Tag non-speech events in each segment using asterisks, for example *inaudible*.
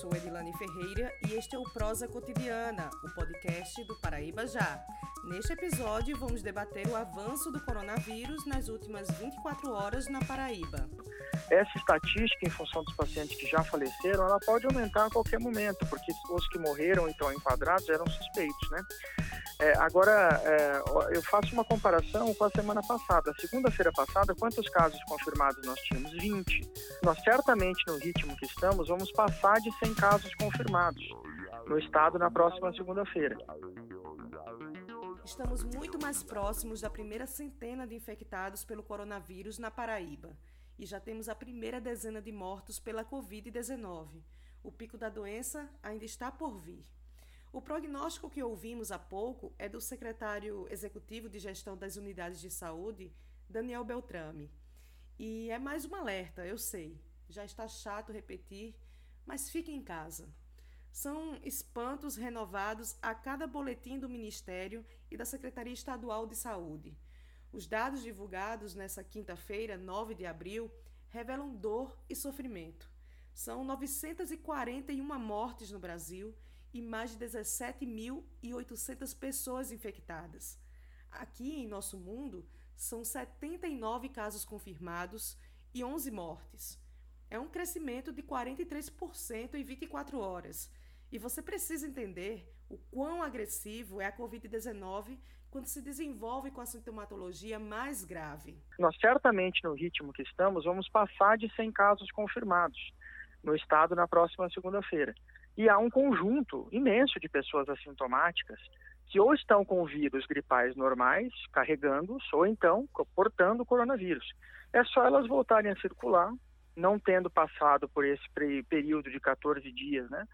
sou Edilane Ferreira e este é o Prosa Cotidiana, o podcast do Paraíba Já. Neste episódio, vamos debater o avanço do coronavírus nas últimas 24 horas na Paraíba. Essa estatística, em função dos pacientes que já faleceram, ela pode aumentar a qualquer momento, porque os que morreram e estão enquadrados eram suspeitos, né? É, agora, é, eu faço uma comparação com a semana passada. Segunda-feira passada, quantos casos confirmados nós tínhamos? 20. Nós, certamente, no ritmo que estamos, vamos passar de 100 casos confirmados no estado na próxima segunda-feira. Estamos muito mais próximos da primeira centena de infectados pelo coronavírus na Paraíba e já temos a primeira dezena de mortos pela Covid-19. O pico da doença ainda está por vir. O prognóstico que ouvimos há pouco é do secretário executivo de gestão das unidades de saúde, Daniel Beltrame. E é mais um alerta, eu sei. Já está chato repetir, mas fique em casa. São espantos renovados a cada boletim do Ministério e da Secretaria Estadual de Saúde. Os dados divulgados nessa quinta-feira, 9 de abril, revelam dor e sofrimento. São 941 mortes no Brasil e mais de 17.800 pessoas infectadas. Aqui em nosso mundo, são 79 casos confirmados e 11 mortes. É um crescimento de 43% em 24 horas. E você precisa entender o quão agressivo é a Covid-19 quando se desenvolve com a sintomatologia mais grave. Nós certamente, no ritmo que estamos, vamos passar de 100 casos confirmados no estado na próxima segunda-feira. E há um conjunto imenso de pessoas assintomáticas que ou estão com vírus gripais normais, carregando-os, ou então portando coronavírus. É só elas voltarem a circular, não tendo passado por esse período de 14 dias, né?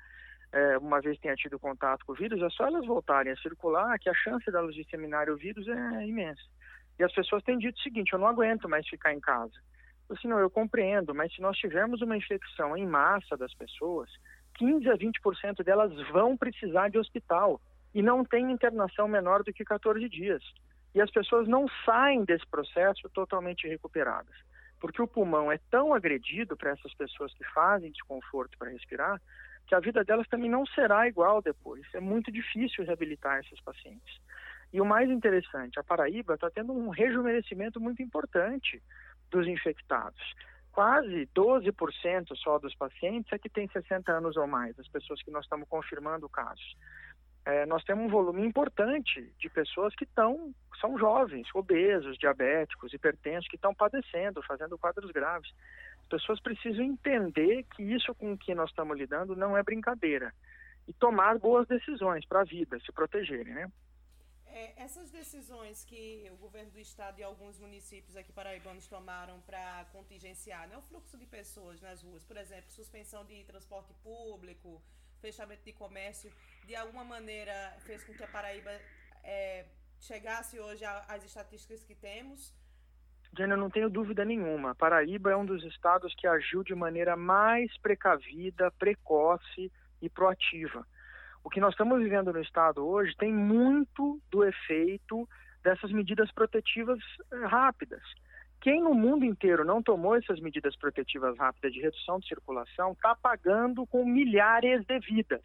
É, uma vez tenha tido contato com o vírus, é só elas voltarem a circular que a chance delas disseminarem o vírus é imensa. E as pessoas têm dito o seguinte: eu não aguento mais ficar em casa. Assim, não, eu compreendo, mas se nós tivermos uma infecção em massa das pessoas, 15 a 20% delas vão precisar de hospital e não tem internação menor do que 14 dias. E as pessoas não saem desse processo totalmente recuperadas, porque o pulmão é tão agredido para essas pessoas que fazem desconforto para respirar, que a vida delas também não será igual depois. É muito difícil reabilitar esses pacientes. E o mais interessante, a Paraíba está tendo um rejuvenescimento muito importante dos infectados quase 12% só dos pacientes é que tem 60 anos ou mais, as pessoas que nós estamos confirmando casos. É, nós temos um volume importante de pessoas que são jovens, obesos, diabéticos, hipertensos, que estão padecendo, fazendo quadros graves. As pessoas precisam entender que isso com que nós estamos lidando não é brincadeira e tomar boas decisões para a vida, se protegerem, né? É, essas decisões que o governo do estado e alguns municípios aqui paraibanos tomaram para contingenciar né, o fluxo de pessoas nas ruas, por exemplo, suspensão de transporte público, fechamento de comércio, de alguma maneira fez com que a Paraíba é, chegasse hoje às estatísticas que temos? Jane, não tenho dúvida nenhuma. Paraíba é um dos estados que agiu de maneira mais precavida, precoce e proativa o que nós estamos vivendo no Estado hoje tem muito do efeito dessas medidas protetivas eh, rápidas. Quem no mundo inteiro não tomou essas medidas protetivas rápidas de redução de circulação está pagando com milhares de vidas.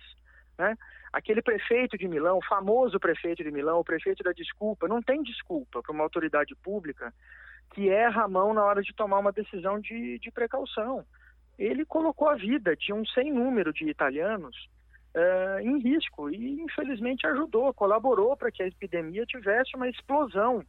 Né? Aquele prefeito de Milão, o famoso prefeito de Milão, o prefeito da desculpa, não tem desculpa para uma autoridade pública que erra a mão na hora de tomar uma decisão de, de precaução. Ele colocou a vida de um sem número de italianos uh, em risco e, infelizmente, ajudou, colaborou para que a epidemia tivesse uma explosão.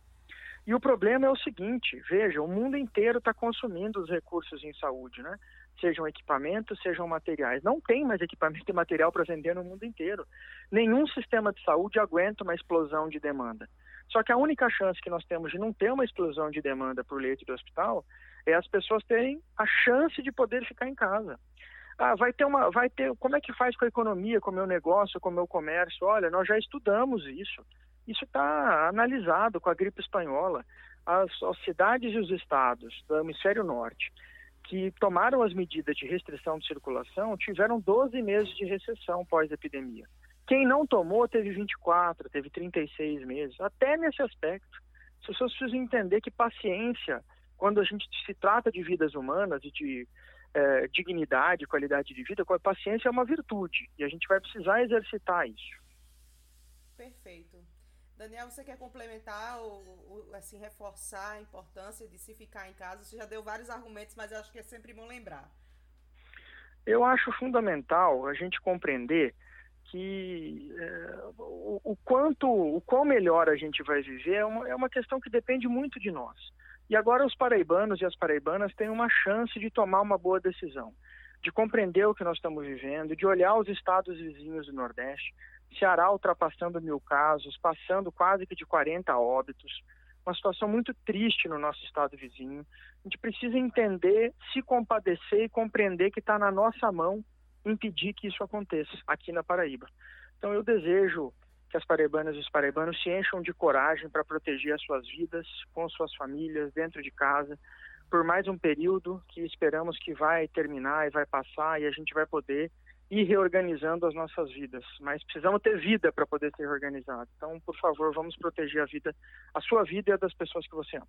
E o problema é o seguinte: veja, o mundo inteiro está consumindo os recursos em saúde, né? Sejam equipamentos, sejam materiais. Não tem mais equipamento e material para vender no mundo inteiro. Nenhum sistema de saúde aguenta uma explosão de demanda. Só que a única chance que nós temos de não ter uma explosão de demanda por leito do hospital é as pessoas terem a chance de poder ficar em casa. Ah, vai ter uma, vai ter, como é que faz com a economia, com o meu negócio, com o meu comércio? Olha, nós já estudamos isso. Isso está analisado com a gripe espanhola. As, as cidades e os estados do hemisfério norte que tomaram as medidas de restrição de circulação tiveram 12 meses de recessão pós-epidemia. Quem não tomou teve 24, teve 36 meses. Até nesse aspecto, as pessoas precisam entender que paciência, quando a gente se trata de vidas humanas e de é, dignidade, qualidade de vida, a paciência é uma virtude e a gente vai precisar exercitar isso. Perfeito. Daniel, você quer complementar ou, ou, assim reforçar a importância de se ficar em casa? Você já deu vários argumentos, mas eu acho que é sempre bom lembrar. Eu acho fundamental a gente compreender que é, o, o, quanto, o qual melhor a gente vai viver é uma, é uma questão que depende muito de nós. E agora os paraibanos e as paraibanas têm uma chance de tomar uma boa decisão, de compreender o que nós estamos vivendo, de olhar os estados vizinhos do Nordeste, Ceará ultrapassando mil casos, passando quase que de 40 óbitos, uma situação muito triste no nosso estado vizinho. A gente precisa entender, se compadecer e compreender que está na nossa mão impedir que isso aconteça aqui na Paraíba. Então eu desejo que as paraibanas e os paraibanos se encham de coragem para proteger as suas vidas, com suas famílias, dentro de casa, por mais um período que esperamos que vai terminar e vai passar e a gente vai poder ir reorganizando as nossas vidas, mas precisamos ter vida para poder ser reorganizado. Então, por favor, vamos proteger a vida, a sua vida e a das pessoas que você ama.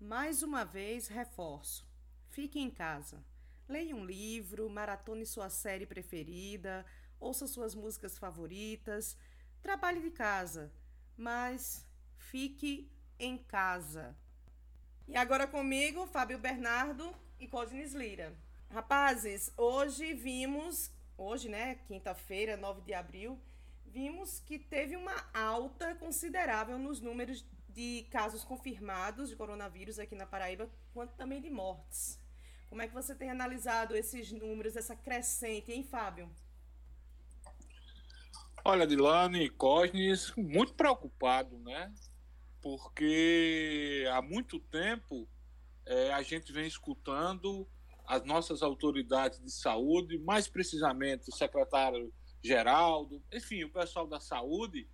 Mais uma vez, reforço. Fique em casa. Leia um livro, maratone sua série preferida, ouça suas músicas favoritas, trabalhe de casa, mas fique em casa. E agora comigo, Fábio Bernardo e Cosines Lira. Rapazes, hoje vimos hoje, né, quinta-feira, 9 de abril, vimos que teve uma alta considerável nos números de casos confirmados de coronavírus aqui na Paraíba, quanto também de mortes. Como é que você tem analisado esses números, essa crescente, hein, Fábio? Olha, Dilane Cosnes, muito preocupado, né? Porque há muito tempo é, a gente vem escutando as nossas autoridades de saúde, mais precisamente o secretário Geraldo, enfim, o pessoal da saúde,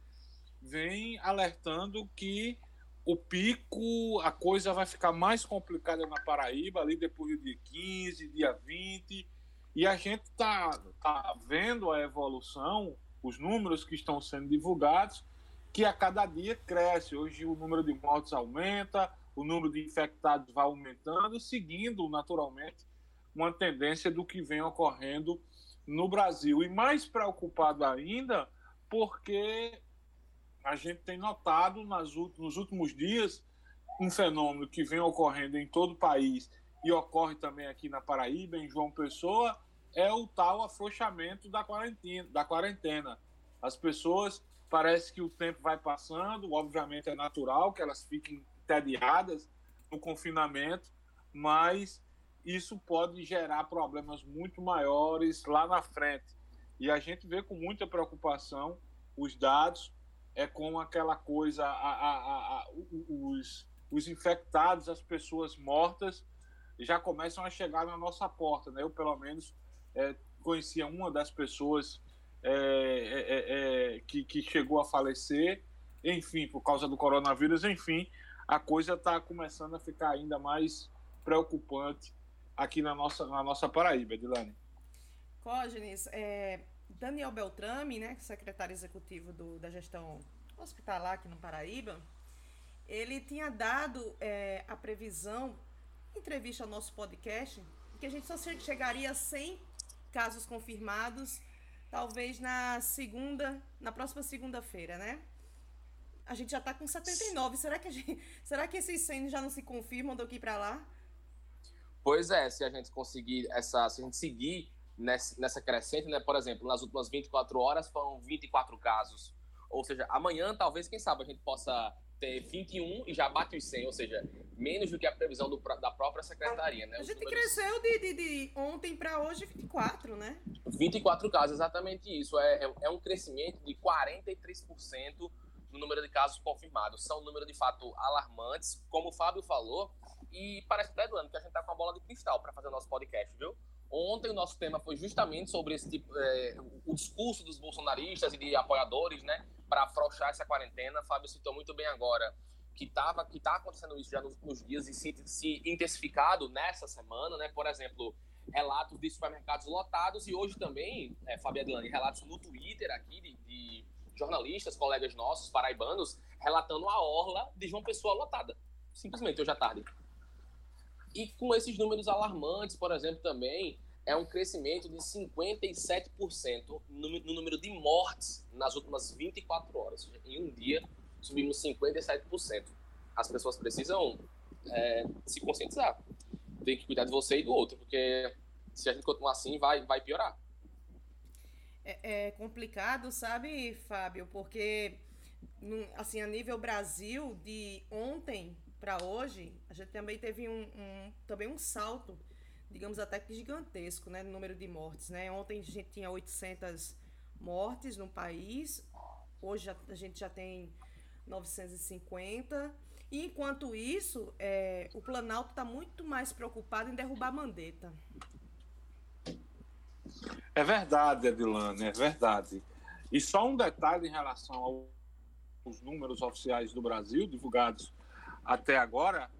vem alertando que o pico, a coisa vai ficar mais complicada na Paraíba, ali depois do dia 15, dia 20, e a gente está tá vendo a evolução, os números que estão sendo divulgados, que a cada dia cresce. Hoje o número de mortes aumenta, o número de infectados vai aumentando, seguindo naturalmente uma tendência do que vem ocorrendo no Brasil. E mais preocupado ainda, porque a gente tem notado nas, nos últimos dias um fenômeno que vem ocorrendo em todo o país e ocorre também aqui na Paraíba, em João Pessoa, é o tal afrouxamento da quarentena. Da quarentena. As pessoas, parece que o tempo vai passando, obviamente é natural que elas fiquem entediadas no confinamento, mas isso pode gerar problemas muito maiores lá na frente. E a gente vê com muita preocupação os dados, é com aquela coisa, a, a, a, os, os infectados, as pessoas mortas, já começam a chegar na nossa porta. Né? Eu, pelo menos, é, conhecia uma das pessoas é, é, é, é que, que chegou a falecer, enfim, por causa do coronavírus, enfim, a coisa está começando a ficar ainda mais preocupante aqui na nossa, na nossa Paraíba, Edilane. Cógenes, é, Daniel Beltrame, né, secretário executivo do, da gestão hospitalar aqui no Paraíba, ele tinha dado é, a previsão, entrevista ao nosso podcast, que a gente só chegaria a 100 casos confirmados, talvez na segunda, na próxima segunda-feira, né? A gente já está com 79. Será que, gente, *laughs* será que esses 100 já não se confirmam daqui para lá? Pois é, se a gente conseguir essa, se a gente seguir nessa, nessa crescente, né? Por exemplo, nas últimas 24 horas foram 24 casos. Ou seja, amanhã talvez, quem sabe, a gente possa ter 21 e já bate os 100, ou seja, menos do que a previsão do, da própria secretaria, né? A gente números... cresceu de, de, de ontem para hoje 24, né? 24 casos, exatamente isso. É, é, é um crescimento de 43% no número de casos confirmados. São um número de fato alarmantes. Como o Fábio falou, e parece até, Eduardo, que a gente tá com a bola de cristal para fazer o nosso podcast, viu? Ontem o nosso tema foi justamente sobre esse tipo, é, o discurso dos bolsonaristas e de apoiadores, né, para afrouxar essa quarentena. Fábio citou muito bem agora que tava, que tá acontecendo isso já nos, nos dias e se, se, intensificado nessa semana, né? Por exemplo, relatos de supermercados lotados e hoje também, é, Fábio Adlani, relatos no Twitter aqui de, de jornalistas, colegas nossos, paraibanos, relatando a orla de João Pessoa lotada. Simplesmente hoje à tarde. E com esses números alarmantes, por exemplo, também é um crescimento de 57% no, no número de mortes nas últimas 24 horas. Em um dia, subimos 57%. As pessoas precisam é, se conscientizar. Tem que cuidar de você e do outro, porque se a gente continuar assim, vai, vai piorar. É, é complicado, sabe, Fábio? Porque, assim, a nível Brasil, de ontem para hoje, a gente também teve um, um, também um salto, digamos até que gigantesco, né, no número de mortes, né? Ontem a gente tinha 800 mortes no país, hoje a gente já tem 950. E enquanto isso, é, o Planalto está muito mais preocupado em derrubar a Mandetta. É verdade, Edilane, é verdade. E só um detalhe em relação aos números oficiais do Brasil, divulgados até agora,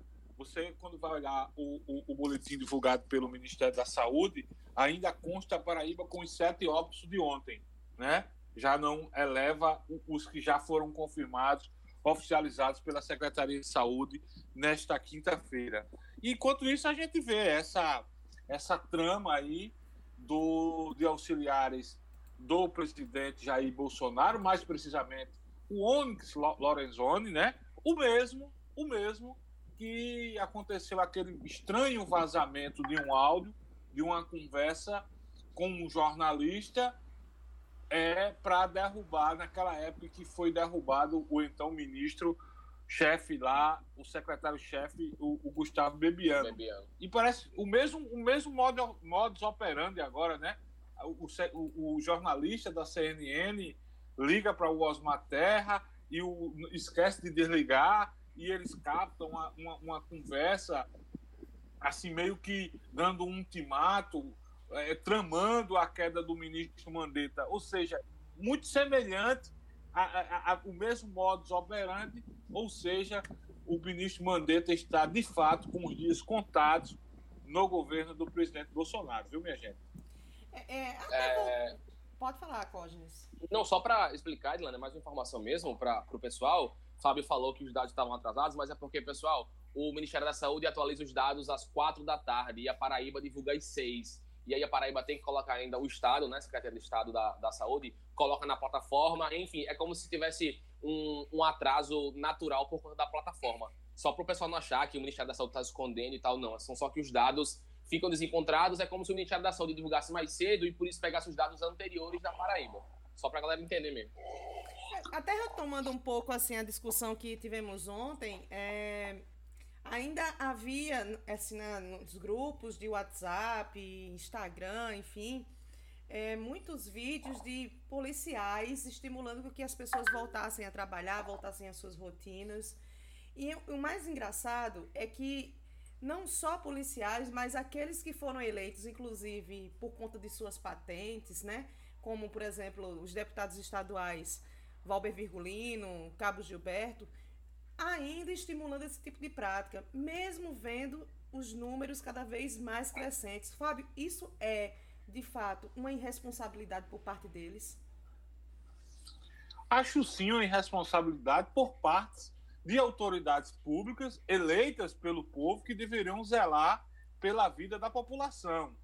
você, quando vai olhar o, o, o, boletim divulgado pelo Ministério da Saúde, ainda consta a Paraíba com os sete óbitos de ontem, né? Já não eleva os que já foram confirmados oficializados pela Secretaria de Saúde nesta quinta-feira. Enquanto isso, a gente vê essa, essa trama aí do, de auxiliares do presidente Jair Bolsonaro, mais precisamente o Onyx Lorenzoni, né? O mesmo, o mesmo que aconteceu aquele estranho vazamento de um áudio, de uma conversa com um jornalista é para derrubar, naquela época que foi derrubado o então ministro chefe lá, o secretário-chefe, o, o, Gustavo Bebiano. Bebiano. E parece o mesmo, o mesmo modo, modus operandi agora, né? O, o, o jornalista da CNN liga para o Osmar Terra e o, esquece de desligar e eles captam uma, uma, uma conversa assim meio que dando um ultimato é, tramando a queda do ministro Mandetta, ou seja, muito semelhante ao mesmo modus operandi, ou seja, o ministro Mandetta está de fato com os dias contados no governo do presidente Bolsonaro, viu, minha gente? É, é, é... Pode falar, Cógenes. Não, só para explicar, Edilane, é mais uma informação mesmo para o pessoal. Fábio falou que os dados estavam atrasados, mas é porque, pessoal, o Ministério da Saúde atualiza os dados às quatro da tarde e a Paraíba divulga às seis e aí a Paraíba tem que colocar ainda o Estado, né, Secretaria de Estado da, da Saúde, coloca na plataforma, enfim, é como se tivesse um, um atraso natural por conta da plataforma. Só para o pessoal não achar que o Ministério da Saúde está escondendo e tal, não. São só que os dados ficam desencontrados, é como se o Ministério da Saúde divulgasse mais cedo e por isso pegasse os dados anteriores da Paraíba. Só para a galera entender mesmo. Até retomando um pouco assim a discussão que tivemos ontem, é, Ainda havia, assim, né, nos grupos de WhatsApp, Instagram, enfim, é, muitos vídeos de policiais estimulando que as pessoas voltassem a trabalhar, voltassem às suas rotinas. E o mais engraçado é que não só policiais, mas aqueles que foram eleitos, inclusive por conta de suas patentes, né? Como, por exemplo, os deputados estaduais Valber Virgulino, Cabo Gilberto, ainda estimulando esse tipo de prática, mesmo vendo os números cada vez mais crescentes. Fábio, isso é, de fato, uma irresponsabilidade por parte deles? Acho sim uma irresponsabilidade por parte de autoridades públicas eleitas pelo povo que deveriam zelar pela vida da população.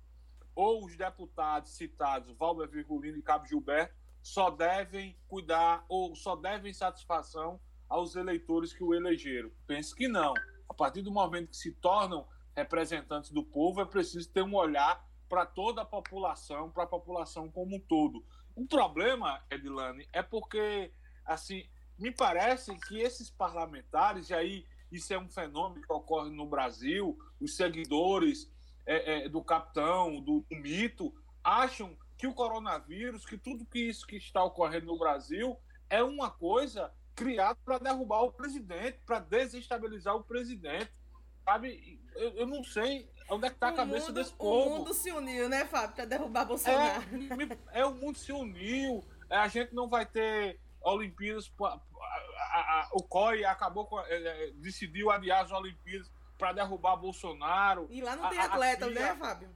Ou os deputados citados, Valber Virgulino e Cabo Gilberto, só devem cuidar ou só devem satisfação aos eleitores que o elegeram. Penso que não. A partir do momento que se tornam representantes do povo, é preciso ter um olhar para toda a população, para a população como um todo. O problema, Edilane, é porque, assim, me parece que esses parlamentares, e aí isso é um fenômeno que ocorre no Brasil, os seguidores é, é, do capitão, do, do mito, acham que o coronavírus, que tudo que isso que está ocorrendo no Brasil é uma coisa criado para derrubar o presidente, para desestabilizar o presidente. Sabe? Eu, eu não sei onde é que está a cabeça mundo, desse povo. O mundo se uniu, né, Fábio, para derrubar Bolsonaro. É, é, o mundo se uniu. É, a gente não vai ter Olimpíadas. o COI acabou com, é, é, decidiu adiar as Olimpíadas para derrubar Bolsonaro. E lá não tem atletas, né, Fábio?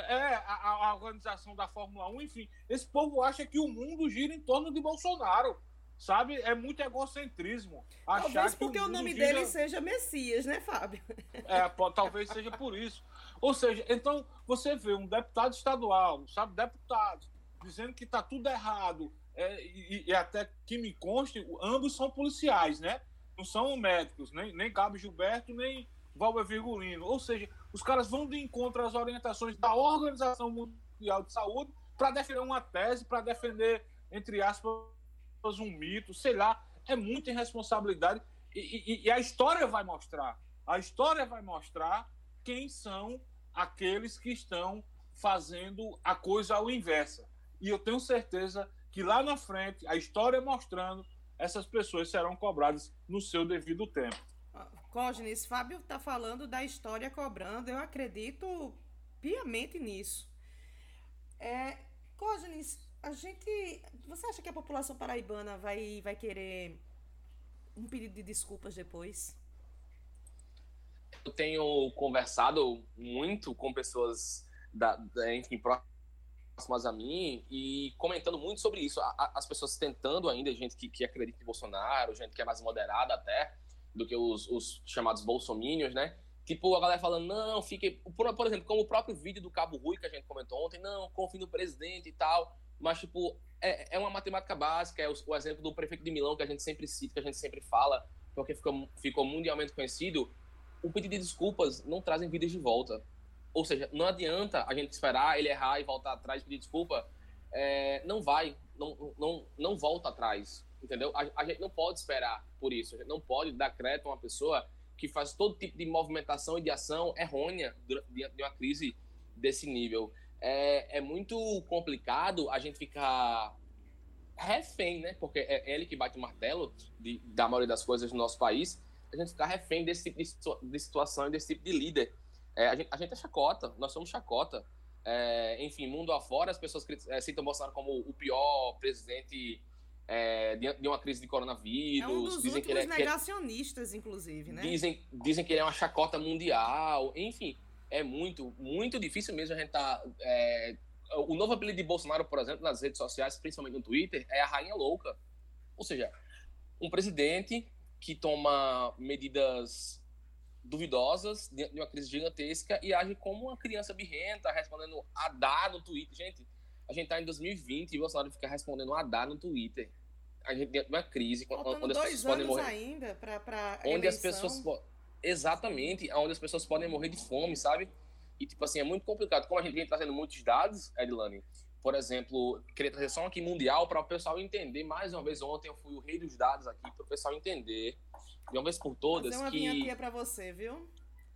É, a, a, organização da Fórmula 1, enfim. Esse povo acha que o mundo gira em torno de Bolsonaro. sabe? É muito egocentrismo. Talvez porque o, o nome gira... dele seja Messias, né, Fábio? *laughs* É, talvez seja por isso. Ou seja, então você vê um deputado estadual, sabe, deputado, dizendo que está tudo errado, é, e, e, até que me conste, ambos são policiais, né? Não são médicos, nem, nem Gabi Gilberto, nem Valber Virgulino. Ou seja, os caras vão de encontro às orientações da Organização Mundial de Saúde para defender uma tese, para defender, entre aspas, um mito, sei lá. É muita irresponsabilidade. E, e, e a história vai mostrar. A história vai mostrar quem são aqueles que estão fazendo a coisa ao inverso. E eu tenho certeza que lá na frente, a história mostrando, essas pessoas serão cobradas no seu devido tempo. Cógenes, Fábio está falando da história cobrando, eu acredito piamente nisso. É, Cógenes, a gente. Você acha que a população paraibana vai, vai querer um pedido de desculpas depois? Eu tenho conversado muito com pessoas da, da enfim, próximas a mim e comentando muito sobre isso. As pessoas tentando ainda, gente que, que acredita em Bolsonaro, gente que é mais moderada até, do que os, os chamados bolsominions, né? Tipo, a galera falando, não, fique. Por, por, exemplo, como o próprio vídeo do Cabo Rui que a gente comentou ontem, não, confie no presidente e tal. Mas, tipo, é, é uma matemática básica, é o, o, exemplo do prefeito de Milão que a gente sempre cita, que a gente sempre fala, porque ficou, ficou mundialmente conhecido. O pedido de desculpas não trazem vidas de volta. Ou seja, não adianta a gente esperar ele errar e voltar atrás e pedir desculpa. É, não vai, não, não, não volta atrás entendeu? A, a, gente não pode esperar por isso, a gente não pode dar crédito a uma pessoa que faz todo tipo de movimentação e de ação errônea diante de uma crise desse nível. É, é muito complicado a gente ficar refém, né? Porque é ele que bate o martelo de, da maioria das coisas no nosso país. A gente ficar refém desse tipo de, de situação e desse tipo de líder. É, a, gente, a gente é chacota, nós somos chacota. É, enfim, mundo afora, as pessoas é, citam Bolsonaro como o pior presidente é, de, uma crise de coronavírus. É um dos dizem que ele é negacionistas, inclusive, né? Dizem, dizem que ele é uma chacota mundial. Enfim, é muito, muito difícil mesmo a gente tá. É, o novo apelido de Bolsonaro, por exemplo, nas redes sociais, principalmente no Twitter, é a rainha louca. Ou seja, um presidente que toma medidas duvidosas de uma crise gigantesca e age como uma criança birrenta, respondendo a dar no Twitter. Gente, a gente tá em 2020 e o Bolsonaro fica respondendo a dar no Twitter. A gente de uma crise Faltando onde as pessoas podem morrer. ainda para para onde eleição. as pessoas exatamente, onde as pessoas podem morrer de fome, sabe? E tipo assim, é muito complicado. Como a gente vem trazendo muitos dados, Edilane, por exemplo, queria trazer só aqui mundial para o pessoal entender mais uma vez ontem eu fui o rei dos dados aqui para o pessoal entender de uma vez por todas Fazer uma que para você, viu?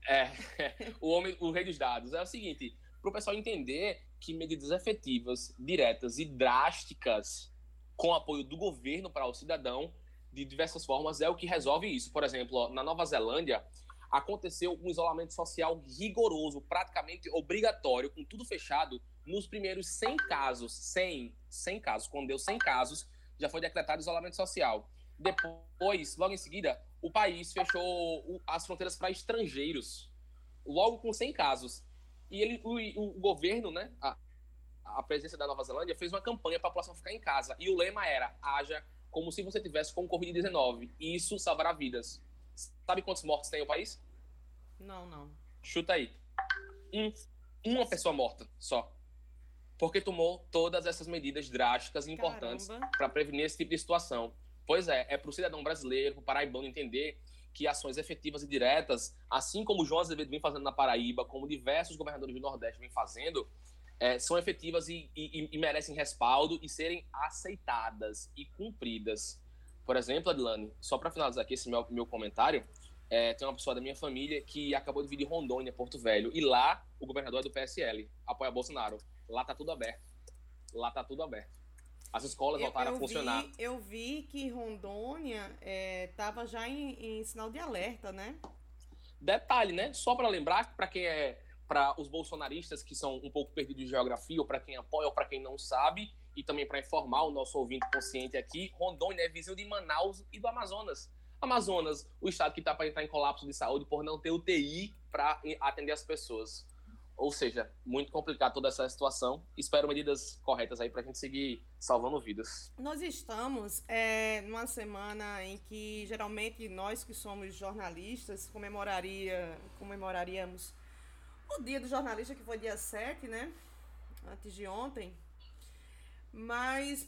É, *laughs* o homem, o rei dos dados é o seguinte, para o pessoal entender que medidas efetivas, diretas e drásticas com apoio do governo para o cidadão de diversas formas é o que resolve isso. Por exemplo, ó, na Nova Zelândia aconteceu um isolamento social rigoroso, praticamente obrigatório, com tudo fechado nos primeiros 100 casos, 100, 100 casos, quando deu 100 casos, já foi decretado isolamento social. Depois, logo em seguida, o país fechou as fronteiras para estrangeiros. Logo com 100 casos. E ele, o, o governo, né, a, a presidência da Nova Zelândia, fez uma campanha para a população ficar em casa. E o lema era: haja como se você tivesse com Covid-19. Isso salvará vidas. Sabe quantos mortos tem o país? Não, não. Chuta aí. Um, uma pessoa morta só. Porque tomou todas essas medidas drásticas e importantes para prevenir esse tipo de situação. Pois é, é para o cidadão brasileiro, para o paraibano entender que ações efetivas e diretas, assim como o João Azevedo vem fazendo na Paraíba, como diversos governadores do Nordeste vêm fazendo, é, são efetivas e, e, e, merecem respaldo e serem aceitadas e cumpridas. Por exemplo, Adilane, só para finalizar aqui esse meu, meu comentário, é, tem uma pessoa da minha família que acabou de vir de Rondônia, Porto Velho, e lá o governador é do PSL, apoia Bolsonaro. Lá tá tudo aberto. Lá tá tudo aberto. As escolas voltaram eu, a funcionar. Vi, eu vi que Rondônia estava é, já em, em, sinal de alerta, né? Detalhe, né? Só para lembrar, para quem é. Para os bolsonaristas que são um pouco perdidos de geografia, ou para quem apoia, ou para quem não sabe, e também para informar o nosso ouvinte consciente aqui, Rondônia é vizinho de Manaus e do Amazonas. Amazonas, o estado que está para entrar em colapso de saúde por não ter UTI para atender as pessoas. Ou seja, muito complicado toda essa situação. Espero medidas corretas aí para a gente seguir salvando vidas. Nós estamos é, numa semana em que geralmente nós que somos jornalistas comemoraria, comemoraríamos o dia do jornalista, que foi dia 7, né? Antes de ontem. Mas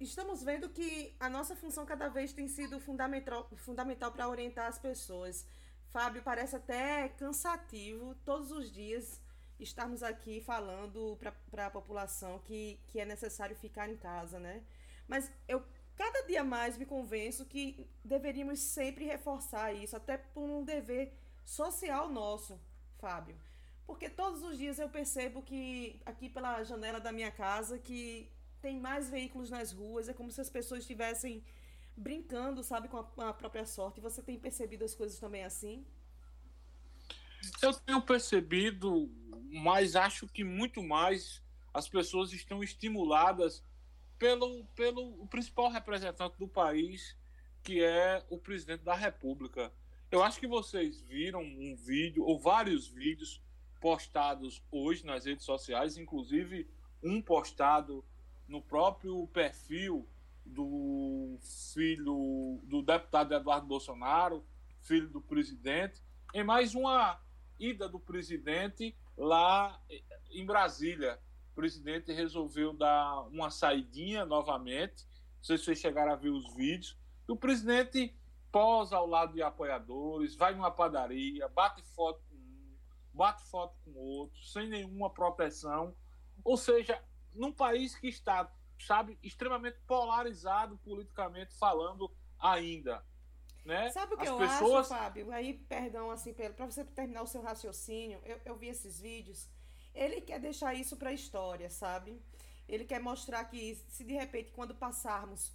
estamos vendo que a nossa função cada vez tem sido fundamental, fundamental para orientar as pessoas. Fábio, parece até cansativo todos os dias estarmos aqui falando para a população que, que é necessário ficar em casa, né? Mas eu cada dia mais me convenço que deveríamos sempre reforçar isso, até por um dever social nosso, Fábio. Porque todos os dias eu percebo que aqui pela janela da minha casa que tem mais veículos nas ruas, é como se as pessoas estivessem brincando, sabe, com a, com a própria sorte. Você tem percebido as coisas também assim? Eu tenho percebido, mas acho que muito mais as pessoas estão estimuladas pelo, pelo principal representante do país, que é o presidente da República. Eu acho que vocês viram um vídeo, ou vários vídeos postados hoje nas redes sociais, inclusive um postado no próprio perfil do filho do deputado Eduardo Bolsonaro, filho do presidente, em mais uma ida do presidente lá em Brasília. O presidente resolveu dar uma saidinha novamente. Não sei se vocês chegaram a ver os vídeos. o presidente posa ao lado de apoiadores, vai numa padaria, bate foto com um, bate foto com outro, sem nenhuma proteção. Ou seja, num país que está, sabe, extremamente polarizado politicamente falando ainda. Né? Sabe o que As eu pessoas... acho, Fábio? Aí, perdão, assim, para você terminar o seu raciocínio, eu, eu vi esses vídeos. Ele quer deixar isso para a história, sabe? Ele quer mostrar que, se de repente, quando passarmos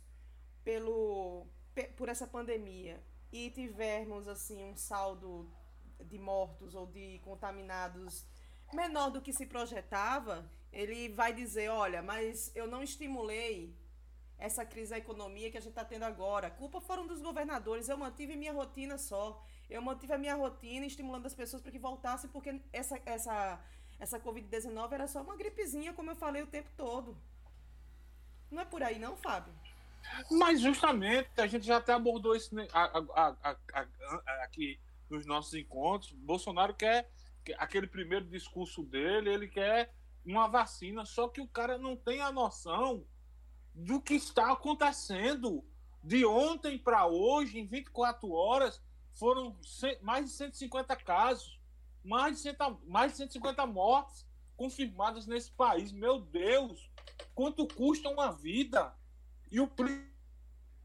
pelo, por essa pandemia e tivermos assim um saldo de mortos ou de contaminados menor do que se projetava, ele vai dizer, olha, mas eu não estimulei essa crise da economia que a gente está tendo agora. A culpa foram dos governadores. Eu mantive minha rotina só. Eu mantive a minha rotina estimulando as pessoas para que voltassem, porque essa, essa, essa Covid-19 era só uma gripezinha, como eu falei o tempo todo. Não é por aí, não, Fábio? Mas justamente, a gente já até abordou isso né, aqui nos nossos encontros. Bolsonaro quer aquele primeiro discurso dele, ele quer uma vacina, só que o cara não tem a noção do que está acontecendo. De ontem para hoje, em 24 horas, foram mais de 150 casos, mais de, 100, mais de 150 mortes confirmadas nesse país. Meu Deus, quanto custa uma vida? E o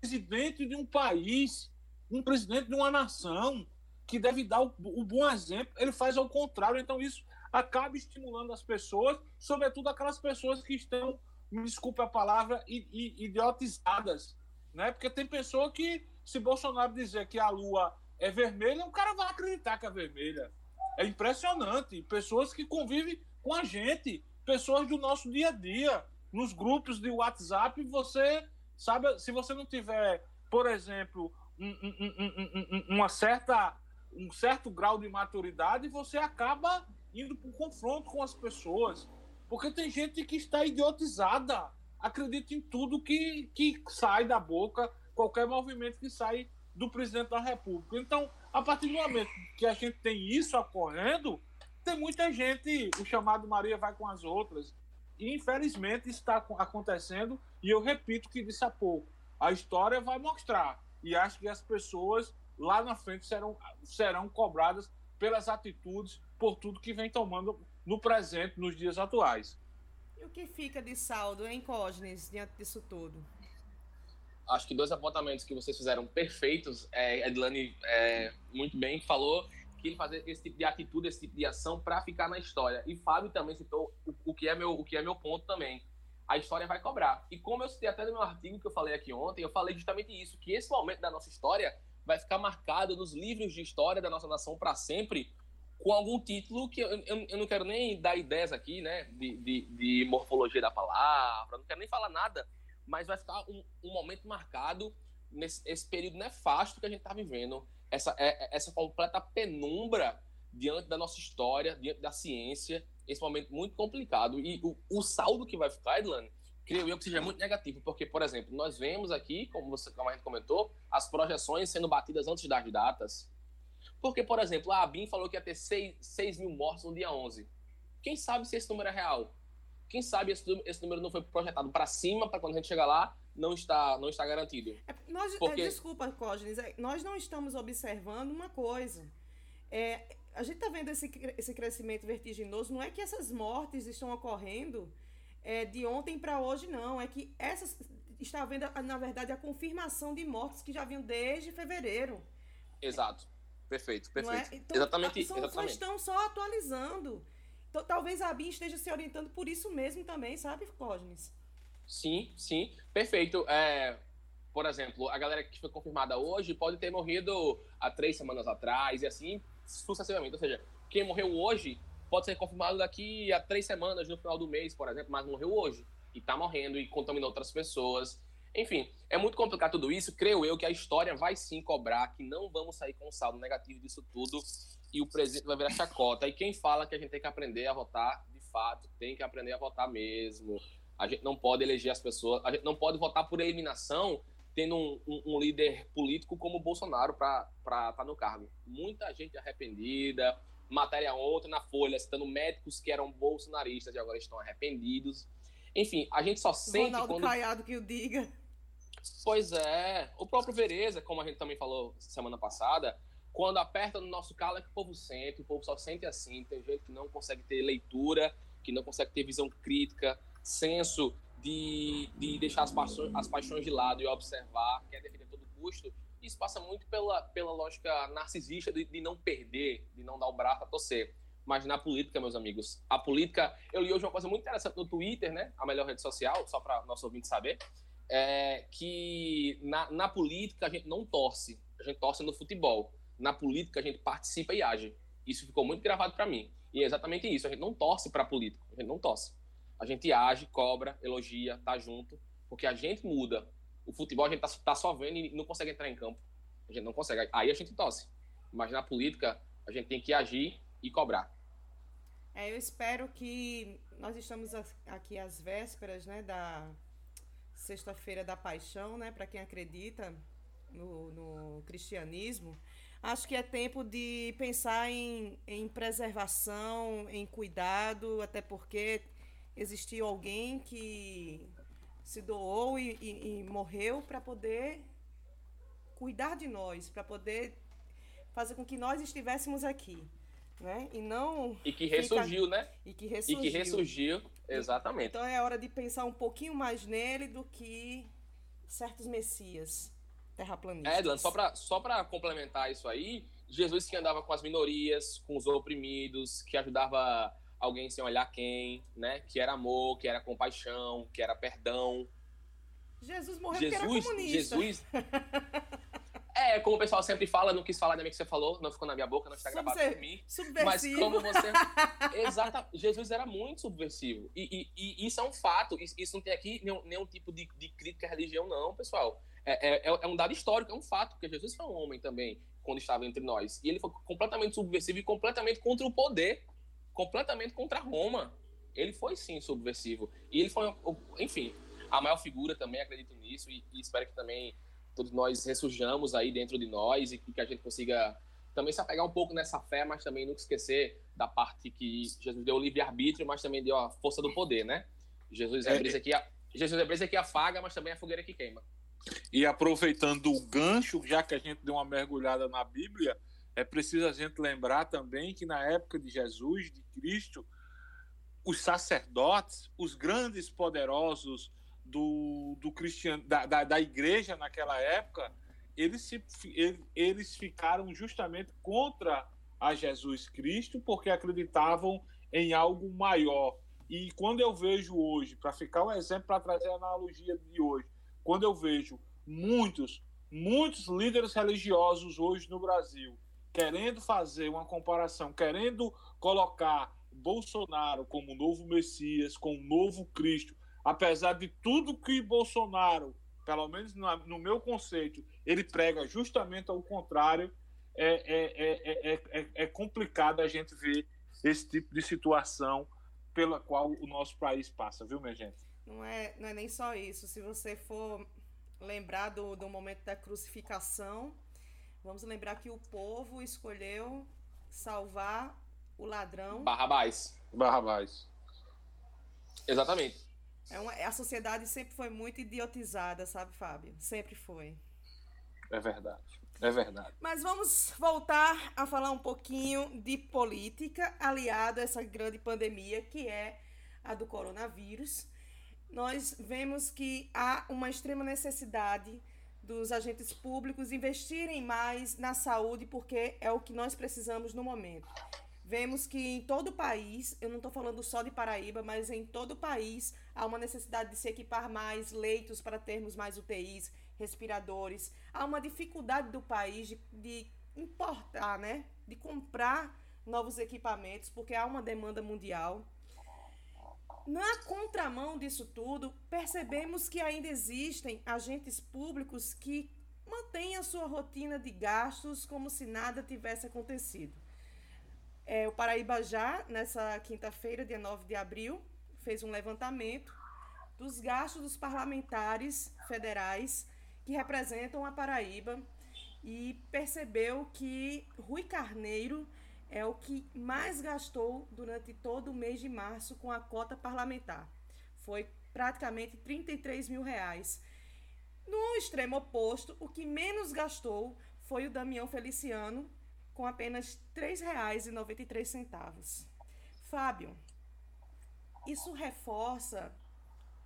presidente de um país, um presidente de uma nação, que deve dar o, o bom exemplo, ele faz ao contrário. Então, isso acaba estimulando as pessoas, sobretudo aquelas pessoas que estão me desculpe a palavra, idiotizadas. Né? Porque tem pessoa que, se Bolsonaro dizer que a lua é vermelha, o cara vai acreditar que é vermelha. É impressionante. Pessoas que convivem com a gente, pessoas do nosso dia a dia, nos grupos de WhatsApp, você sabe, se você não tiver, por exemplo, um, um, um, uma certa, um certo grau de maturidade, você acaba indo para o confronto com as pessoas. Porque tem gente que está idiotizada, acredita em tudo que, que sai da boca, qualquer movimento que sai do presidente da República. Então, a partir do momento que a gente tem isso ocorrendo, tem muita gente, o chamado Maria vai com as outras. E infelizmente está acontecendo, e eu repito o que disse há pouco: a história vai mostrar. E acho que as pessoas lá na frente serão, serão cobradas pelas atitudes, por tudo que vem tomando no presente, nos dias atuais. E o que fica de saldo em Cógenes diante disso tudo? Acho que dois apontamentos que vocês fizeram perfeitos. É, Edlane é, muito bem falou que ele fazer esse tipo de atitude, esse tipo de ação para ficar na história. E Fábio também citou o, o, que é meu, o que é meu ponto também. A história vai cobrar. E como eu citei até no meu artigo que eu falei aqui ontem, eu falei justamente isso, que esse momento da nossa história vai ficar marcado nos livros de história da nossa nação para sempre, com algum título que eu, eu, eu, não quero nem dar ideias aqui, né, de, de, de, morfologia da palavra, não quero nem falar nada, mas vai ficar um, um momento marcado nesse esse período nefasto que a gente está vivendo, essa, é, é, essa completa penumbra diante da nossa história, diante da ciência, esse momento muito complicado. E o, o saldo que vai ficar, Edlan, creio eu que seja muito negativo, porque, por exemplo, nós vemos aqui, como, você, como a gente comentou, as projeções sendo batidas antes das datas. Porque, por exemplo, a ABIN falou que ia ter 6, 6 mil mortos no dia 11. Quem sabe se esse número é real? Quem sabe esse, esse número não foi projetado para cima, para quando a gente chegar lá, não está, não está garantido. É, nós, é, Porque... é, desculpa, Cógenes, nós não estamos observando uma coisa. É, a gente está vendo esse, esse crescimento vertiginoso, não é que essas mortes estão ocorrendo é, de ontem para hoje, não. É que essas está havendo, na verdade, a confirmação de mortes que já vinham desde fevereiro. Exato. Perfeito, é? perfeito. É? Então, exatamente, só, exatamente. estão só atualizando. Então, talvez a BIM esteja se orientando por isso mesmo também, sabe, Cosmes? Sim, sim. Perfeito. É, por exemplo, a galera que foi confirmada hoje pode ter morrido há três semanas atrás e assim sucessivamente. Ou seja, quem morreu hoje pode ser confirmado daqui a três semanas, no final do mês, por exemplo, mas morreu hoje e está morrendo e contaminou outras pessoas. Enfim, é muito complicado tudo isso. Creio eu que a história vai sim cobrar que não vamos sair com um saldo negativo disso tudo e o presidente vai virar chacota. E quem fala que a gente tem que aprender a votar, de fato, tem que aprender a votar mesmo. A gente não pode eleger as pessoas, a gente não pode votar por eliminação tendo um, um, um líder político como o Bolsonaro para estar tá no cargo. Muita gente arrependida. Matéria ontem na Folha, citando médicos que eram bolsonaristas e agora estão arrependidos. Enfim, a gente só sente Ronaldo quando... Caiado que o diga. Pois é. O próprio Vereza, como a gente também falou semana passada, quando aperta no nosso calo é que o povo sente, o povo só sente assim. Tem gente que não consegue ter leitura, que não consegue ter visão crítica, senso de, de deixar as paixões, as paixões de lado e observar, quer defender a todo custo. Isso passa muito pela, pela lógica narcisista de, de não perder, de não dar o braço a torcer. Mas na política, meus amigos, a política. Eu li hoje uma coisa muito interessante no Twitter, né? A melhor rede social, só para nosso ouvinte saber. É que na, na política a gente não torce, a gente torce no futebol. Na política a gente participa e age. Isso ficou muito gravado para mim. E é exatamente isso. A gente não torce para político, a gente não torce. A gente age, cobra, elogia, tá junto, porque a gente muda. O futebol a gente tá, tá só vendo e não consegue entrar em campo. A gente não consegue. Aí a gente tosse. Mas na política, a gente tem que agir e cobrar. É, eu espero que nós estamos aqui às vésperas, né, da sexta-feira da paixão, né, para quem acredita no, no, cristianismo. Acho que é tempo de pensar em, em preservação, em cuidado, até porque existiu alguém que se doou e, e, e morreu para poder cuidar de nós, para poder fazer com que nós estivéssemos aqui. Né? E não. E que ressurgiu, fica... né? E que ressurgiu. E que ressurgiu, exatamente. Então é hora de pensar um pouquinho mais nele do que certos messias terraplanistas. É, Edlan, só para só complementar isso aí, Jesus que andava com as minorias, com os oprimidos, que ajudava alguém sem olhar quem, né? Que era amor, que era compaixão, que era perdão. Jesus morreu Jesus, porque era comunista. Jesus. *laughs* É, como o pessoal sempre fala, não quis falar nem que você falou, não ficou na minha boca, não está gravado por mim. Subversivo. Mas como você. *laughs* Exata, Jesus era muito subversivo. E, e, e, isso é um fato. Isso não tem aqui nenhum, nenhum tipo de, de, crítica à religião, não, pessoal. É, é, é, um dado histórico, é um fato, porque Jesus foi um homem também, quando estava entre nós. E ele foi completamente subversivo e completamente contra o poder completamente contra Roma. Ele foi sim subversivo. E ele foi, enfim, a maior figura também, acredito nisso, e, e espero que também todos nós ressurjamos aí dentro de nós e que a gente consiga também se apegar um pouco nessa fé, mas também nunca esquecer da parte que Jesus deu o livre-arbítrio, mas também deu a força do poder, né? Jesus é, é brisa que, a, Jesus é brisa que afaga, mas também é a fogueira que queima. E aproveitando o gancho, já que a gente deu uma mergulhada na Bíblia, é preciso a gente lembrar também que na época de Jesus, de Cristo, os sacerdotes, os grandes poderosos do, do cristian, da, da, da igreja naquela época, eles, se, eles ficaram justamente contra a Jesus Cristo porque acreditavam em algo maior. E quando eu vejo hoje, para ficar um exemplo, para trazer a analogia de hoje, quando eu vejo muitos, muitos líderes religiosos hoje no Brasil querendo fazer uma comparação, querendo colocar Bolsonaro como novo Messias, como novo Cristo, apesar de tudo que Bolsonaro, pelo menos no meu conceito, ele prega justamente ao contrário, é, é, é, é, é complicado a gente ver esse tipo de situação pela qual o nosso país passa, viu, minha gente? Não é, não é nem só isso. Se você for lembrar do, do momento da crucificação, vamos lembrar que o povo escolheu salvar o ladrão. Barrabás. Barrabás. Exatamente. É uma, a sociedade sempre foi muito idiotizada, sabe, Fábio? Sempre foi. É verdade. É verdade. Mas vamos voltar a falar um pouquinho de política aliado a essa grande pandemia que é a do coronavírus. Nós vemos que há uma extrema necessidade dos agentes públicos investirem mais na saúde, porque é o que nós precisamos no momento. Vemos que em todo o país, eu não estou falando só de Paraíba, mas em todo o país há uma necessidade de se equipar mais leitos para termos mais UTIs, respiradores. Há uma dificuldade do país de, de importar, né? De comprar novos equipamentos, porque há uma demanda mundial. Na contramão disso tudo, percebemos que ainda existem agentes públicos que mantêm a sua rotina de gastos como se nada tivesse acontecido. É, o Paraíba já, nessa quinta-feira, dia 9 de abril, fez um levantamento dos gastos dos parlamentares federais que representam a Paraíba e percebeu que Rui Carneiro é o que mais gastou durante todo o mês de março com a cota parlamentar. Foi praticamente 33 mil reais. No extremo oposto, o que menos gastou foi o Damião Feliciano, com apenas R$ 3,93. Fábio, isso reforça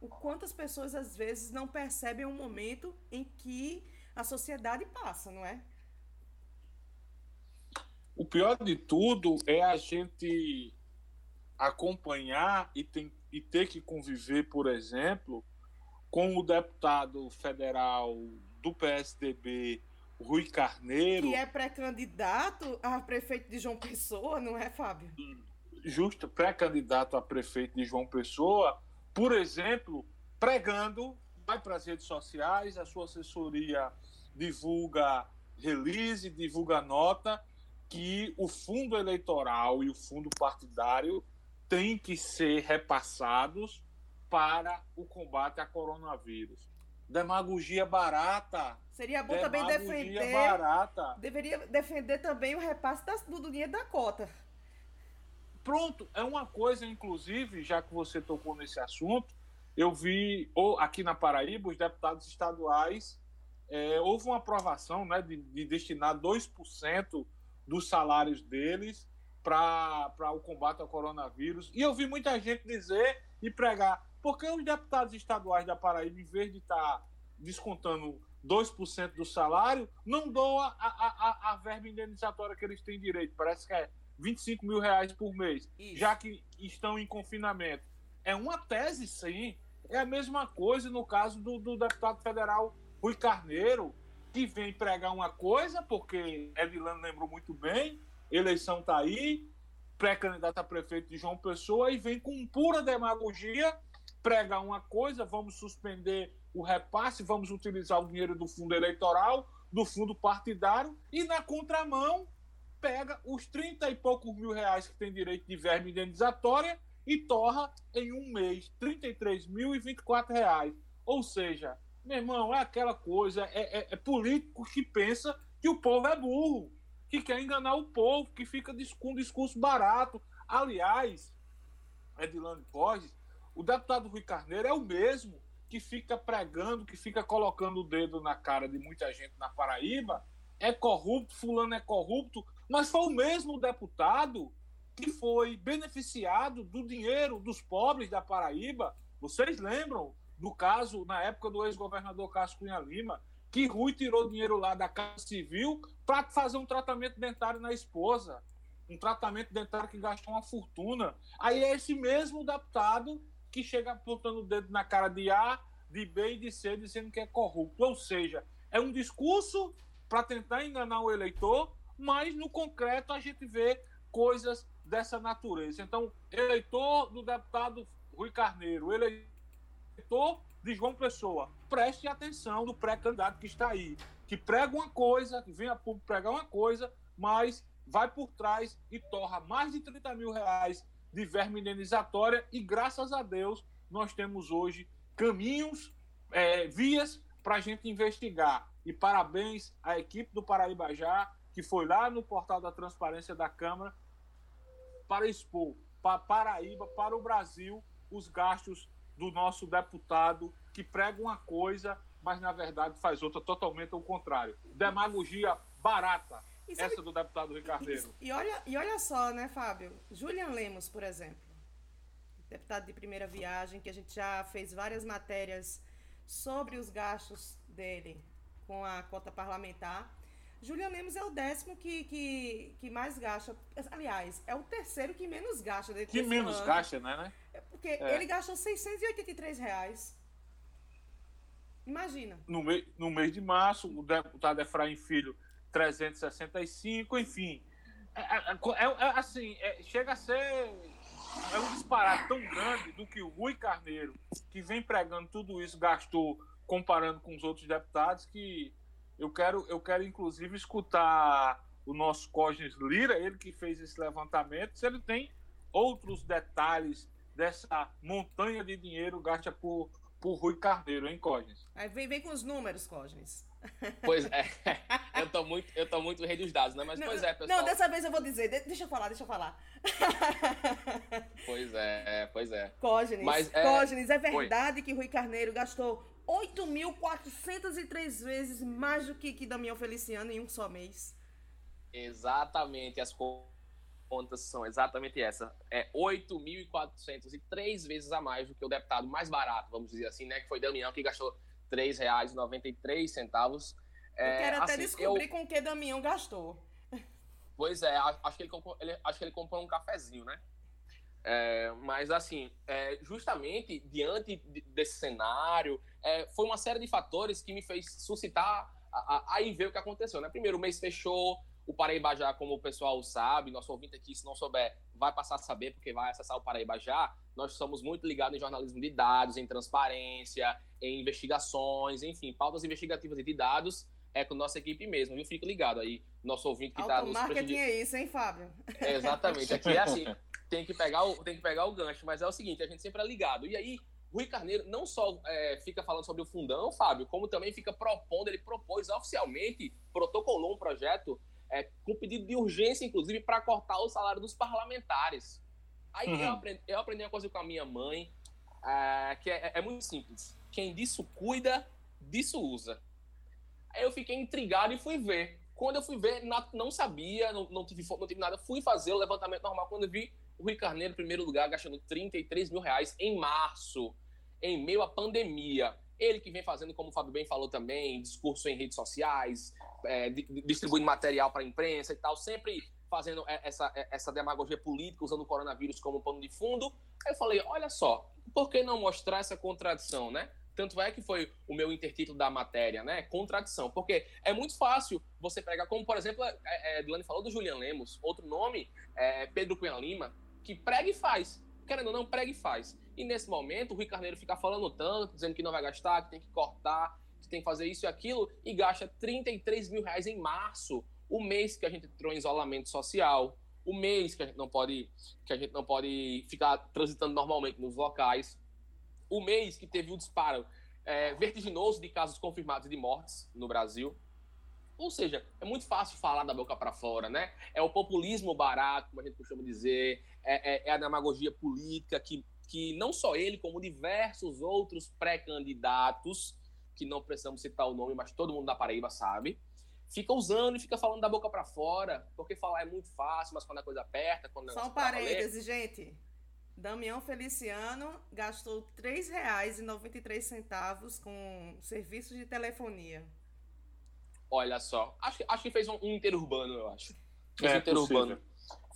o quanto as pessoas às vezes não percebem o momento em que a sociedade passa, não é? O pior de tudo é a gente acompanhar e, tem, e ter que conviver, por exemplo, com o deputado federal do PSDB, Rui Carneiro. Que é pré-candidato a prefeito de João Pessoa, não é, Fábio? Justo, pré-candidato a prefeito de João Pessoa, por exemplo, pregando, vai para as redes sociais, a sua assessoria divulga release, divulga nota, que o fundo eleitoral e o fundo partidário têm que ser repassados para o combate a coronavírus. Demagogia barata. Seria bom também defender. barata. Deveria defender também o repasse do dinheiro da cota. Pronto, é uma coisa, inclusive, já que você tocou nesse assunto, eu vi ou aqui na Paraíba os deputados estaduais é, houve uma aprovação né, de, de destinar 2% dos salários deles para o combate ao coronavírus. E eu vi muita gente dizer e pregar, por que os deputados estaduais da Paraíba, em vez de estar tá descontando 2% do salário, não doa a, a, a verba indenizatória que eles têm direito? Parece que é 25 mil reais por mês, Isso. já que estão em confinamento. É uma tese, sim. É a mesma coisa no caso do, do deputado federal Rui Carneiro, que vem pregar uma coisa, porque Edilano lembrou muito bem, eleição está aí, pré-candidato a prefeito de João Pessoa, e vem com pura demagogia pregar uma coisa, vamos suspender o repasse, vamos utilizar o dinheiro do fundo eleitoral, do fundo partidário, e na contramão pega os 30 e poucos mil reais que tem direito de verba indenizatória e torra em um mês 33.024 reais. Ou seja, meu irmão, é aquela coisa, é, é, é, político que pensa que o povo é burro, que quer enganar o povo, que fica com um discurso barato. Aliás, Edilane Borges, o deputado Rui Carneiro é o mesmo que fica pregando, que fica colocando o dedo na cara de muita gente na Paraíba, é corrupto, fulano é corrupto, mas foi o mesmo deputado que foi beneficiado do dinheiro dos pobres da Paraíba. Vocês lembram do caso, na época do ex-governador Cássio Cunha Lima, que Rui tirou dinheiro lá da Casa Civil para fazer um tratamento dentário na esposa. Um tratamento dentário que gastou uma fortuna. Aí é esse mesmo deputado que chega apontando o dedo na cara de A, de B e de C, dizendo que é corrupto. Ou seja, é um discurso para tentar enganar o eleitor, mas no concreto a gente vê coisas dessa natureza. Então, eleitor do deputado Rui Carneiro, eleitor de João Pessoa, preste atenção do pré-candidato que está aí, que prega uma coisa, que vem a público pregar uma coisa, mas vai por trás e torra mais de 30 mil reais de verme indenizatória e graças a Deus nós temos hoje caminhos, é, vias para a gente investigar. E parabéns à equipe do Paraíba Já, que foi lá no portal da transparência da Câmara para expor para Paraíba, para o Brasil, os gastos do nosso deputado que prega uma coisa, mas na verdade faz outra totalmente ao contrário. Demagogia barata, sabe... essa do deputado Ricardeiro. E, e, olha, e olha só, né, Fábio? Julian Lemos, por exemplo, deputado de primeira viagem, que a gente já fez várias matérias sobre os gastos dele com a cota parlamentar. Julian Lemos é o décimo que, que, que mais gasta. Aliás, é o terceiro que menos gasta. Que menos ano. gasta, né? né? É porque é. ele gastou 683 reais. Imagina. No, me, no mês de março, o deputado Efraim Filho, 365, enfim. É, é, é, é assim, é, chega a ser é um disparate tão grande do que o Rui Carneiro, que vem pregando tudo isso, gastou comparando com os outros deputados, que eu quero, eu quero inclusive escutar o nosso Cosnes Lira, ele que fez esse levantamento, se ele tem outros detalhes dessa montanha de dinheiro gasta por, por Rui Carneiro, hein, Cosnes? Aí vem, vem com os números, Cosnes. Pois é, *laughs* eu tô muito, eu tô muito rei dos dados, né? Mas não, pois é, pessoal. Não, dessa vez eu vou dizer, deixa eu falar, deixa eu falar. Pois é, pois é. Cógenes, Mas, é... Cógenes, é verdade Oi. que Rui Carneiro gastou 8.403 vezes mais do que, que Damião Feliciano em um só mês. Exatamente, as contas são exatamente essa. É 8.403 vezes a mais do que o deputado mais barato, vamos dizer assim, né? Que foi Damião, que gastou R$ 3,93. É, eu quero até assim, descobrir eu... com que Damião gastou. Pois é, acho que ele comprou, ele, acho que ele comprou um cafezinho, né? É, mas, assim, é, justamente diante desse cenário, é, foi uma série de fatores que me fez suscitar aí ver o que aconteceu. Né? Primeiro, o mês fechou, o Paraíba Já, como o pessoal sabe, nosso ouvinte aqui, se não souber, vai passar a saber, porque vai acessar o Paraíba Já. Nós somos muito ligados em jornalismo de dados, em transparência, em investigações, enfim, pautas investigativas e de dados é com nossa equipe mesmo, viu? Fica ligado aí, nosso ouvinte que está nos marketing é isso, hein, Fábio? É, exatamente, aqui é assim, *laughs* tem que, pegar o, tem que pegar o gancho, mas é o seguinte, a gente sempre é ligado. E aí, Rui Carneiro não só é, fica falando sobre o fundão, Fábio, como também fica propondo, ele propôs oficialmente, protocolou um projeto é, com pedido de urgência, inclusive, para cortar o salário dos parlamentares. Aí uhum. eu, aprendi, eu, aprendi, uma coisa com a minha mãe, é, que é, é, muito simples. Quem disso cuida, disso usa. Aí eu fiquei intrigado e fui ver. Quando eu fui ver, não sabia, não, não, tive, não tive nada, fui fazer o levantamento normal. Quando vi, o Rui Carneiro, em primeiro lugar, gastando 33 mil reais em março, em meio à pandemia. Ele que vem fazendo, como o Fábio bem falou também, discurso em redes sociais, é, distribuindo material para a imprensa e tal, sempre fazendo essa, essa demagogia política, usando o coronavírus como pano de fundo. Aí eu falei, olha só, por que não mostrar essa contradição, né? Tanto é que foi o meu intertítulo da matéria, né? Contradição. Porque é muito fácil você pegar, como por exemplo, é, é, Dilane falou do Julian Lemos, outro nome, é Pedro Cunha Lima, que prega e faz. Querendo ou não, prega e faz. E nesse momento, o Rui Carneiro fica falando tanto, dizendo que não vai gastar, que tem que cortar, que tem que fazer isso e aquilo, e gasta 33 mil reais em março, o mês que a gente entrou em isolamento social, o mês que a gente não pode, que a gente não pode ficar transitando normalmente nos locais, o mês que teve o um disparo é, vertiginoso de casos confirmados de mortes no Brasil, ou seja, é muito fácil falar da boca para fora, né? É o populismo barato, como a gente costuma dizer, é, é, é a demagogia política que, que não só ele, como diversos outros pré-candidatos, que não precisamos citar o nome, mas todo mundo da Paraíba sabe, fica usando e fica falando da boca para fora, porque falar é muito fácil, mas quando a coisa aperta, quando Só um parêntese, gente. Damião Feliciano gastou R$ 3,93 com serviços de telefonia. Olha só. Acho, acho que fez um, um interurbano, eu acho. Fez é, um interurbano.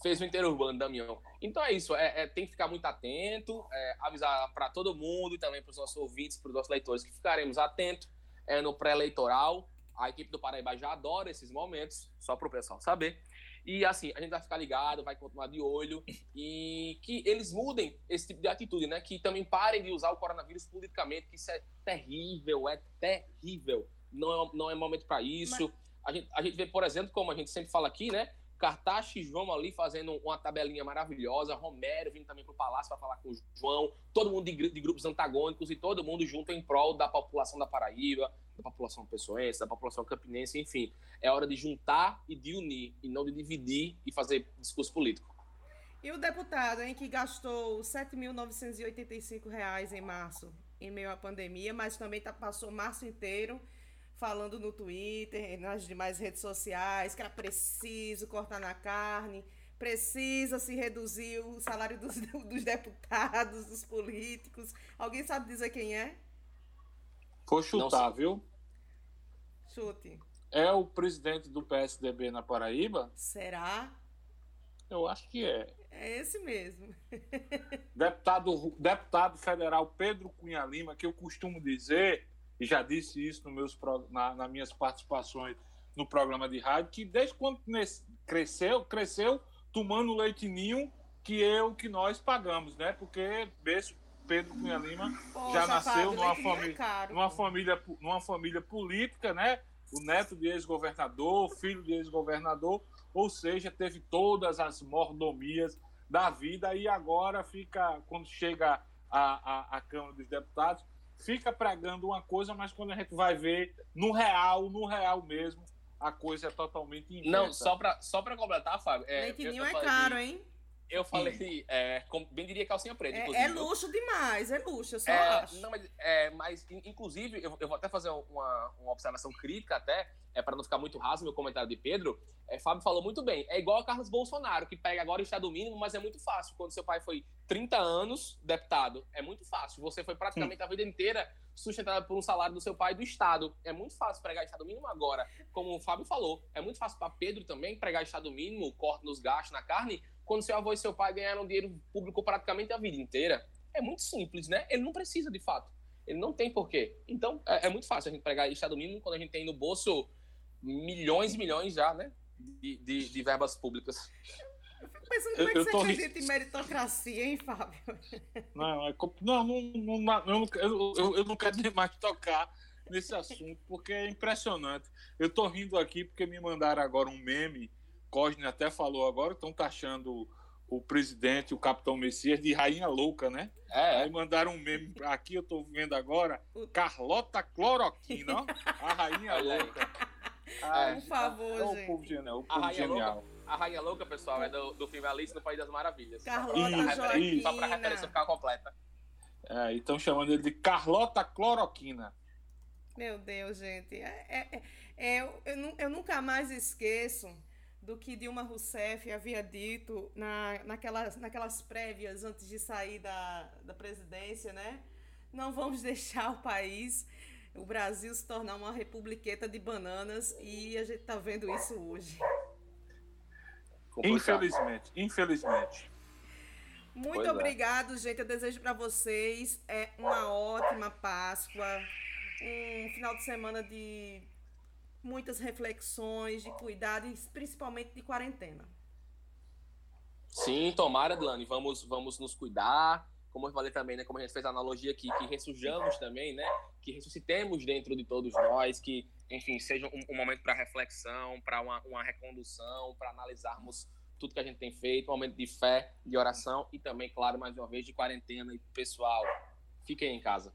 Fez um interurbano, Damião. Então é isso. É, é tem que ficar muito atento, é, avisar para todo mundo e também para os nossos ouvintes, para os nossos leitores, que ficaremos atentos é, no pré-eleitoral. A equipe do Paraíba já adora esses momentos, só para o pessoal saber. E assim, a gente vai ficar ligado, vai continuar de olho e que eles mudem esse tipo de atitude, né? Que também parem de usar o coronavírus politicamente, que isso é terrível, é terrível não é, não é momento para isso. Mas... A, gente, a gente vê, por exemplo, como a gente sempre fala aqui, né? Cartache e João ali fazendo uma tabelinha maravilhosa, Romero vindo também para o Palácio para falar com o João, todo mundo de, de, grupos antagônicos e todo mundo junto em prol da população da Paraíba, da população pessoense, da população campinense, enfim. É hora de juntar e de unir, e não de dividir e fazer discurso político. E o deputado, hein, que gastou R$ 7.985 em março, em meio à pandemia, mas também tá, passou março inteiro falando no Twitter, nas demais redes sociais, que era preciso cortar na carne, precisa se reduzir o salário dos, *laughs* dos deputados, dos políticos. Alguém sabe dizer quem é? Vou chutar, viu? Chute. É o presidente do PSDB na Paraíba? Será? Eu acho que é. É esse mesmo. *laughs* deputado, deputado federal Pedro Cunha Lima, que eu costumo dizer e já disse isso nos meus, na, nas minhas participações no programa de rádio, que desde quando cresceu, cresceu tomando o leitinho que eu, que nós pagamos, né? Porque Pedro Cunha Lima Poxa, já nasceu numa família, é numa família, numa família política, né? O neto de ex-governador, filho de ex-governador, ou seja, teve todas as mordomias da vida e agora fica, quando chega à, à, à Câmara dos Deputados, fica pregando uma coisa, mas quando a gente vai ver no real, no real mesmo, a coisa é totalmente inversa. Não, só para só pra completar, Fábio. É, Leitinho é caro, hein? Eu falei, é, bem diria calcinha preta. É, é luxo demais, é luxo, eu só é, acho. Não, mas, é, mas inclusive, eu, eu, vou até fazer uma, uma observação crítica até, é, para não ficar muito raso meu comentário de Pedro. É, Fábio falou muito bem. É igual a Carlos Bolsonaro, que pega agora o estado mínimo, mas é muito fácil. Quando seu pai foi 30 anos deputado, é muito fácil. Você foi praticamente a vida inteira sustentado por um salário do seu pai do Estado. É muito fácil pregar Estado mínimo agora. Como o Fábio falou, é muito fácil para Pedro também pregar Estado mínimo, corte nos gastos, na carne, quando seu avô e seu pai ganharam dinheiro público praticamente a vida inteira. É muito simples, né? Ele não precisa de fato. Ele não tem porquê. Então, é, é muito fácil a gente pregar Estado mínimo quando a gente tem no bolso milhões e milhões já, né? De, de, de verbas públicas. *laughs* Pensando como é que eu você acredita ri... em meritocracia, hein, Fábio? Não, é, não, não, não, eu, eu, eu não quero nem mais tocar nesse assunto, porque é impressionante. Eu tô rindo aqui porque me mandaram agora um meme, Cosne até falou agora, estão taxando o presidente, o Capitão Messias, de rainha louca, né? É. Aí mandaram um meme aqui, eu tô vendo agora, Carlota Cloroquina, ó, a rainha louca. Ai, Por favor, é, gente. O povo genial, o povo genial. Louca. A Rainha Louca, pessoal, é do, do filme Alice no País das Maravilhas. Carlota Joaquina. Só pra referência ficar completa. É, então chamando ele de Carlota Cloroquina. Meu Deus, gente. É, é, é, eu, eu, eu, nunca mais esqueço do que Dilma Rousseff havia dito na, naquelas, naquelas prévias antes de sair da, da presidência, né? Não vamos *laughs* deixar o país, o Brasil, se tornar uma republiqueta de bananas e a gente está vendo isso hoje. Complicado. Infelizmente, infelizmente. Muito pois é. obrigado, é. gente. Eu desejo para vocês é uma ótima Páscoa, um final de semana de muitas reflexões, de cuidado e principalmente de quarentena. Sim, tomara, Dlane. Vamos, vamos nos cuidar. Como eu falei também, né? Como a gente fez a analogia aqui, que ressurjamos também, né? Que ressuscitemos dentro de todos nós, que enfim, seja um, um momento para reflexão, para uma, uma recondução, para analisarmos tudo que a gente tem feito, um momento de fé, de oração e também, claro, mais uma vez, de quarentena. E, pessoal, fiquem em casa.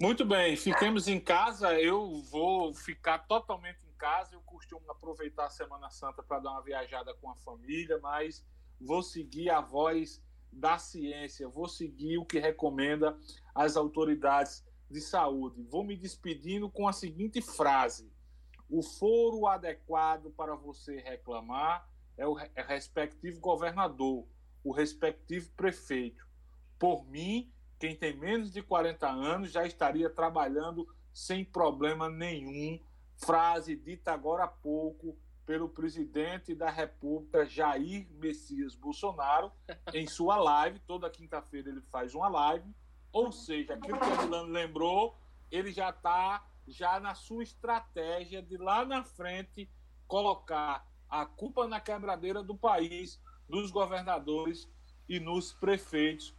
Muito bem, fiquemos em casa. Eu vou ficar totalmente em casa. Eu costumo aproveitar a Semana Santa para dar uma viajada com a família, mas vou seguir a voz da ciência, vou seguir o que recomenda as autoridades de saúde. Vou me despedindo com a seguinte frase: o foro adequado para você reclamar é o é respectivo governador, o respectivo prefeito. Por mim, quem tem menos de 40 anos já estaria trabalhando sem problema nenhum. Frase dita agora há pouco pelo presidente da República, Jair Messias Bolsonaro, em sua live. Toda quinta-feira ele faz uma live ou seja, aquilo que o Milano lembrou, ele já está já na sua estratégia de lá na frente colocar a culpa na quebradeira do país, dos governadores e nos prefeitos.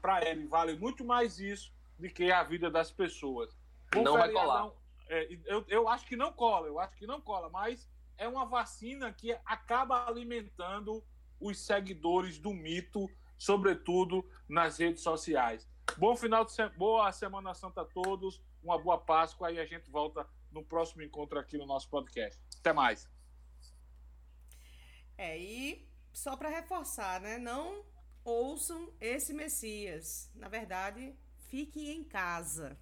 Para ele vale muito mais isso do que a vida das pessoas. não vai colar. É, eu, eu acho que não cola, eu acho que não cola, mas é uma vacina que acaba alimentando os seguidores do mito, sobretudo nas redes sociais. Bom final de semana, boa Semana Santa a todos, uma boa Páscoa e a gente volta no próximo encontro aqui no nosso podcast. Até mais. É, e só para reforçar, né? Não ouçam esse Messias. Na verdade, fiquem em casa.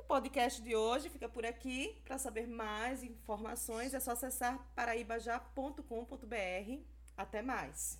O podcast de hoje fica por aqui. Para saber mais informações é só acessar paraibajá.com.br. Até mais.